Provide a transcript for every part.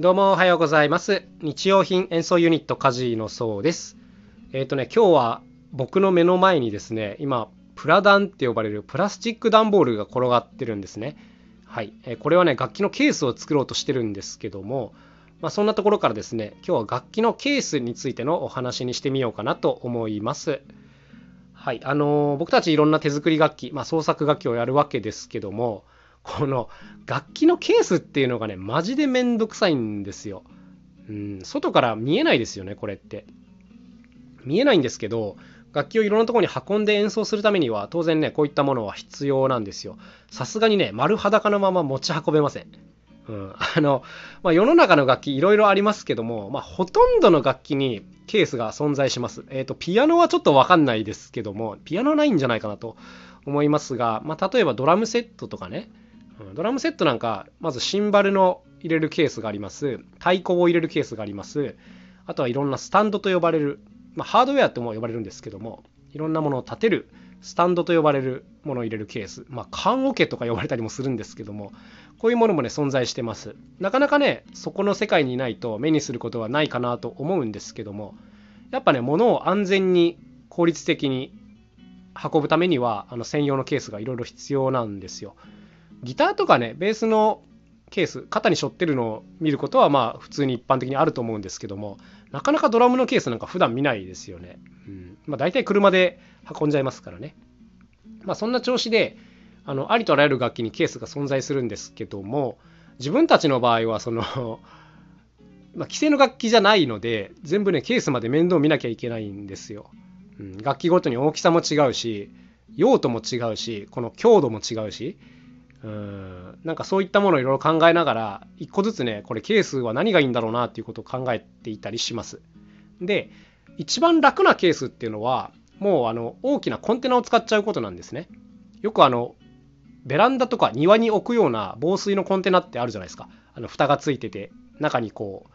どうもおはようございます。日用品演奏ユニットカジのそうです。えっ、とね、今日は僕の目の前にですね、今、プラダンって呼ばれるプラスチック段ボールが転がってるんですね。はい。えーこれはね、楽器のケースを作ろうとしてるんですけども、まあ、そんなところからですね、今日は楽器のケースについてのお話にしてみようかなと思います。はい。あのー僕たちいろんな手作り楽器、まあ、創作楽器をやるわけですけども、この楽器のケースっていうのがね、マジでめんどくさいんですよ。うん、外から見えないですよね、これって。見えないんですけど、楽器をいろんなところに運んで演奏するためには、当然ね、こういったものは必要なんですよ。さすがにね、丸裸のまま持ち運べません。うん、あの、まあ、世の中の楽器いろいろありますけども、まあ、ほとんどの楽器にケースが存在します。えっ、と、ピアノはちょっとわかんないですけども、ピアノないんじゃないかなと思いますが、まあ、例えばドラムセットとかね、うんドラムセットなんか、まずシンバルの入れるケースがあります。太鼓を入れるケースがあります。あとはいろんなスタンドと呼ばれる、まあ、ハードウェアとも呼ばれるんですけども、いろんなものを立てるスタンドと呼ばれるものを入れるケース、まあ、缶桶とか呼ばれたりもするんですけども、こういうものもね、存在してます。なかなかね、そこの世界にいないと目にすることはないかなと思うんですけども、やっぱね、物を安全に効率的に運ぶためには、あの専用のケースがいろいろ必要なんですよ。ギターとかね、ベースのケース、肩に背負ってるのを見ることはまあ普通に一般的にあると思うんですけども、なかなかドラムのケースなんか普段見ないですよね。うん。まあ大体車で運んじゃいますからね。まあそんな調子で、あの、ありとあらゆる楽器にケースが存在するんですけども、自分たちの場合はその、ま、規制の楽器じゃないので、全部ね、ケースまで面倒見なきゃいけないんですよ。うん、楽器ごとに大きさも違うし、用途も違うし、この強度も違うし、うん。なんかそういったものをいろいろ考えながら一個ずつねこれケースは何がいいんだろうなっていうことを考えていたりします。で一番楽なケースっていうのはもうあの大きなコンテナを使っちゃうことなんですね。よくあのベランダとか庭に置くような防水のコンテナってあるじゃないですか。あの蓋がついてて中にこう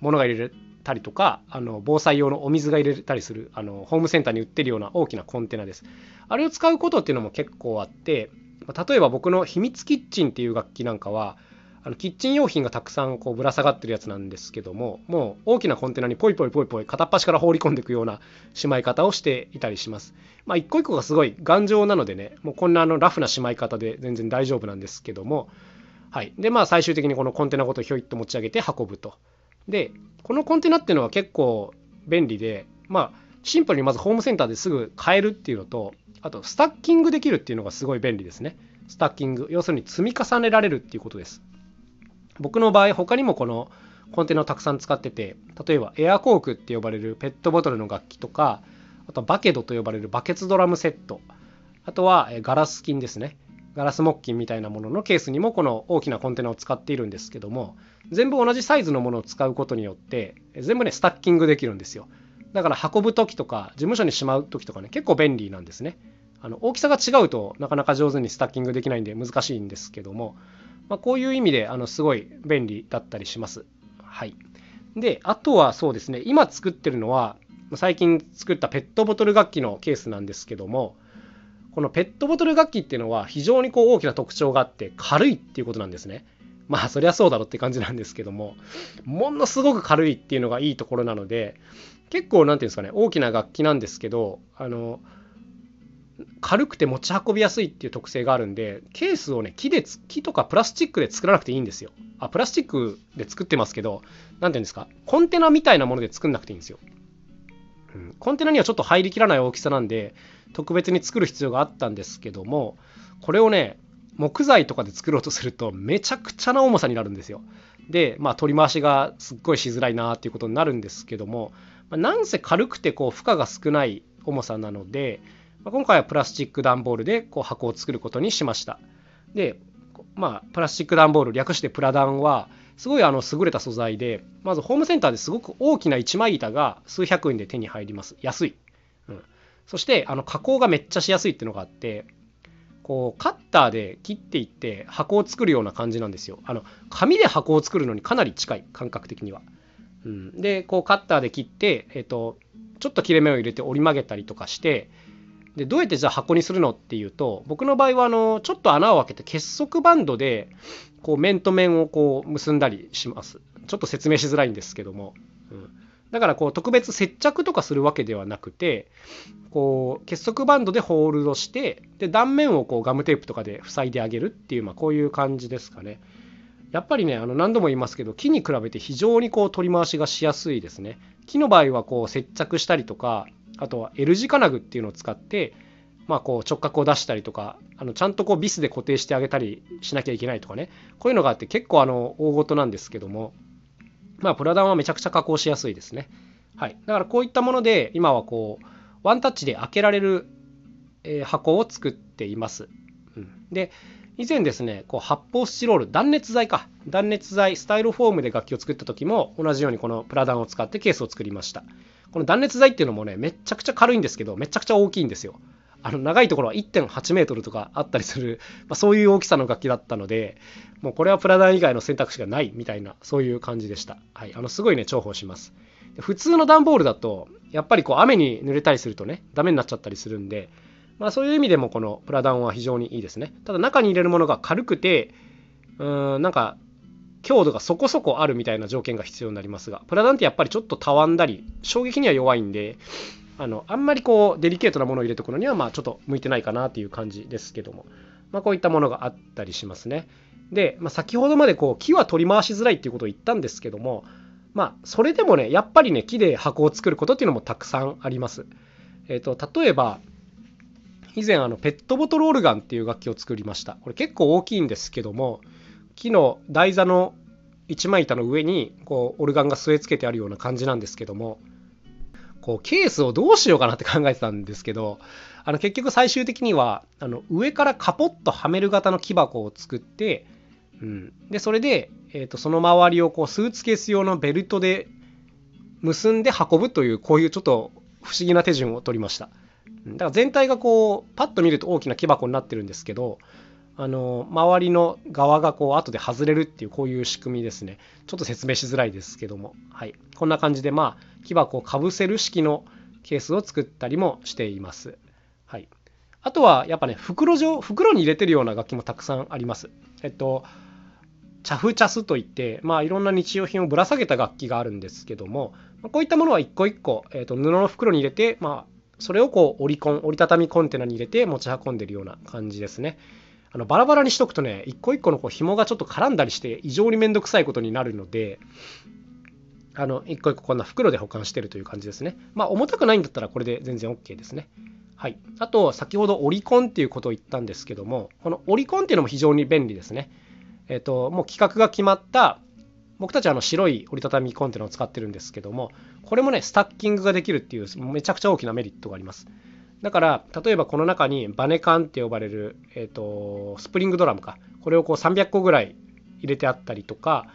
物が入れたりとかあの防災用のお水が入れたりするあのホームセンターに売ってるような大きなコンテナです。あれを使うことっていうのも結構あって例えば僕の秘密キッチンっていう楽器なんかはあのキッチン用品がたくさんこうぶら下がってるやつなんですけどももう大きなコンテナにポイポイポイポイ片っ端から放り込んでいくようなしまい方をしていたりします。まあ一個一個がすごい頑丈なのでねもうこんなあのラフなしまい方で全然大丈夫なんですけどもはい。でまあ最終的にこのコンテナごとひょいっと持ち上げて運ぶと。でこのコンテナっていうのは結構便利でまあシンプルにまずホームセンターですぐ買えるっていうのとあとスタッキングできるっていうのがすごい便利ですね。スタッキング要するに積み重ねられるっていうことです。僕の場合他にもこのコンテナをたくさん使ってて例えばエアコークって呼ばれるペットボトルの楽器とかあとバケドと呼ばれるバケツドラムセット。あとはガラス金ですね。ガラス木琴みたいなもののケースにもこの大きなコンテナを使っているんですけども全部同じサイズのものを使うことによって全部ねスタッキングできるんですよ。だから運ぶ時とか事務所にしまう時とかね結構便利なんですね。あの大きさが違うとなかなか上手にスタッキングできないんで難しいんですけども、まあ、こういう意味であのすごい便利だったりします。はい。であとはそうですね今作ってるのは最近作ったペットボトル楽器のケースなんですけどもこのペットボトル楽器っていうのは非常にこう大きな特徴があって軽いっていうことなんですね。まあそりゃそうだろって感じなんですけどもものすごく軽いっていうのがいいところなので結構なんていうんですかね大きな楽器なんですけどあの軽くて持ち運びやすいっていう特性があるんでケースをね木で木とかプラスチックで作らなくていいんですよ。あプラスチックで作ってますけど何ていうんですかコンテナみたいなもので作んなくていいんですよ、うん、コンテナにはちょっと入りきらない大きさなんで特別に作る必要があったんですけどもこれをね木材とかで作ろうとするとめちゃくちゃな重さになるんですよ。でまあ取り回しがすっごいしづらいなっていうことになるんですけども、まあ、なんせ軽くてこう負荷が少ない重さなので、まあ、今回はプラスチック段ボールでこう箱を作ることにしました。でまあプラスチック段ボール略してプラダンはすごいあの優れた素材でまずホームセンターですごく大きな一枚板が数百円で手に入ります。安い、うん、そしてあの加工がめっちゃしやすいっていうのがあってこうカッターで切っていって箱を作るような感じなんですよ。あの紙で箱を作るのにかなり近い感覚的には、うん、でこうカッターで切って、えっとちょっと切れ目を入れて折り曲げたりとかしてでどうやってじゃあ箱にするのっていうと僕の場合はあのちょっと穴を開けて結束バンドでこう面と面をこう結んだりします。ちょっと説明しづらいんですけども、うん、だからこう特別接着とかするわけではなくてこう結束バンドでホールドしてで断面をこうガムテープとかで塞いであげるっていう、まあ、こういう感じですかね。やっぱりねあの何度も言いますけど木に比べて非常にこう取り回しがしやすいですね。木の場合はこう接着したりとかあとは L 字金具っていうのを使って、まあ、こう直角を出したりとかあのちゃんとこうビスで固定してあげたりしなきゃいけないとかね。こういうのがあって結構あの大事なんですけども。まあプラダンはめちゃくちゃ加工しやすいですね。はい。だからこういったもので今はこうワンタッチで開けられる、え箱を作っています、うん、で以前ですねこう発泡スチロール断熱材か。断熱材スタイロフォームで楽器を作った時も同じようにこのプラダンを使ってケースを作りました。この断熱材っていうのもね、めちゃくちゃ軽いんですけど、めちゃくちゃ大きいんですよ。あの長いところは1.8メートルとかあったりする、まあ、そういう大きさの楽器だったので、もうこれはプラダン以外の選択肢がないみたいな、そういう感じでした。はい、あのすごいね、重宝します。普通の段ボールだと、やっぱりこう雨に濡れたりするとね、ダメになっちゃったりするんで、まあ、そういう意味でもこのプラダンは非常にいいですね。ただ中に入れるものが軽くて、うーん、なんか強度がそこそこあるみたいな条件が必要になりますが、プラダンってやっぱりちょっとたわんだり、衝撃には弱いんで、あのあんまりこうデリケートなものを入れておくのにはまあちょっと向いてないかなっていう感じですけども、まあ、こういったものがあったりしますね。で、まあ、先ほどまでこう木は取り回しづらいっていうことを言ったんですけども、まあ、それでもね、やっぱりね、木で箱を作ることっていうのもたくさんあります。えっ、ー、と、例えば、以前あのペットボトルオルガンっていう楽器を作りました。これ結構大きいんですけども、木の台座の一枚板の上にこうオルガンが据え付けてあるような感じなんですけどもこうケースをどうしようかなって考えてたんですけどあの結局最終的にはあの上からカポッとはめる型の木箱を作って、うん、でそれで、えー、とその周りをこうスーツケース用のベルトで結んで運ぶというこういうちょっと不思議な手順を取りました。だから全体がこうパッと見ると大きな木箱になってるんですけどあの周りの側がこう後で外れるっていうこういう仕組みですね。ちょっと説明しづらいですけども。はい。こんな感じでまあ木箱をかぶせる式のケースを作ったりもしています。はい。あとはやっぱね袋状袋に入れてるような楽器もたくさんあります。えっとチャフチャスといってまあいろんな日用品をぶら下げた楽器があるんですけどもこういったものは一個一個、えっと布の袋に入れてまあそれをこう折りコン折りたたみコンテナに入れて持ち運んでるような感じですね。あのバラバラにしとくとね一個一個のこう紐がちょっと絡んだりして異常にめんどくさいことになるのであの一個一個こんな袋で保管してるという感じですね。まあ重たくないんだったらこれで全然 OK ですね。はい。あと先ほどオリコンっていうことを言ったんですけどもこのオリコンっていうのも非常に便利ですね。えっ、ともう規格が決まった僕たちはあの白い折りたたみコンテナを使ってるんですけどもこれもねスタッキングができるっていうめちゃくちゃ大きなメリットがあります。だから例えばこの中にバネカンって呼ばれる、えーと、スプリングドラムかこれをこう300個ぐらい入れてあったりとか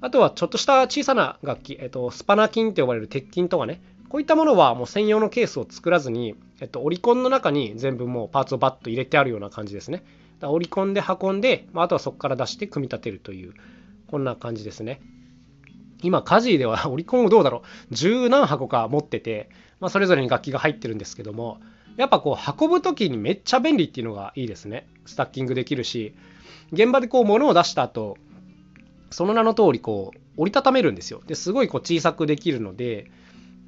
あとはちょっとした小さな楽器、えーと、スパナキンって呼ばれる鉄筋とかねこういったものはもう専用のケースを作らずに、えっと、オリコンの中に全部もうパーツをバッと入れてあるような感じですね。だオリコンで運んで、まあ、あとはそこから出して組み立てるという、こんな感じですね。今、カジーではオリコンをどうだろう、十何箱か持ってて、まあ、それぞれに楽器が入ってるんですけども、やっぱこう運ぶ時にめっちゃ便利っていうのがいいですね。スタッキングできるし。現場でこう物を出した後その名の通りこう折りたためるんですよ。ですごいこう小さくできるので、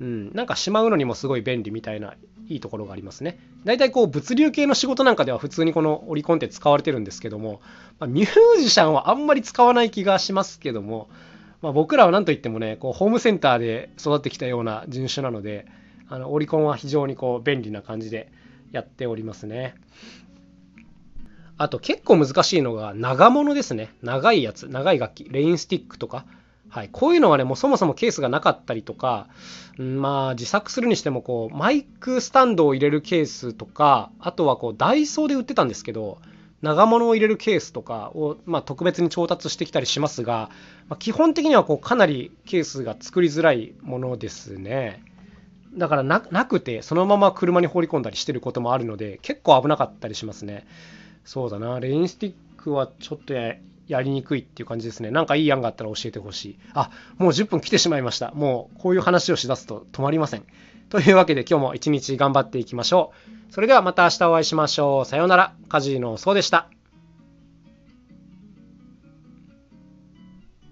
うん、なんかしまうのにもすごい便利みたいないいところがありますね。大体こう物流系の仕事なんかでは普通にこのオリコンって使われてるんですけども、まあ、ミュージシャンはあんまり使わない気がしますけども、まあ、僕らは何といってもねこうホームセンターで育ってきたような人種なのであのオリコンは非常にこう便利な感じでやっておりますね。あと結構難しいのが長物ですね。長いやつ、長い楽器、レインスティックとか。はい、こういうのはね、もうそもそもケースがなかったりとか、まあ自作するにしてもこうマイクスタンドを入れるケースとか、あとはこうダイソーで売ってたんですけど、長物を入れるケースとかを、まあ、特別に調達してきたりしますが、まあ、基本的にはこうかなりケースが作りづらいものですね。だからなくてそのまま車に放り込んだりしてることもあるので結構危なかったりしますねそうだなレインスティックはちょっとやりにくいっていう感じですねなんかいい案があったら教えてほしいあもう10分来てしまいましたもうこういう話をしだすと止まりませんというわけで今日も一日頑張っていきましょう。それではまた明日お会いしましょう。さようなら。カジノそうでした。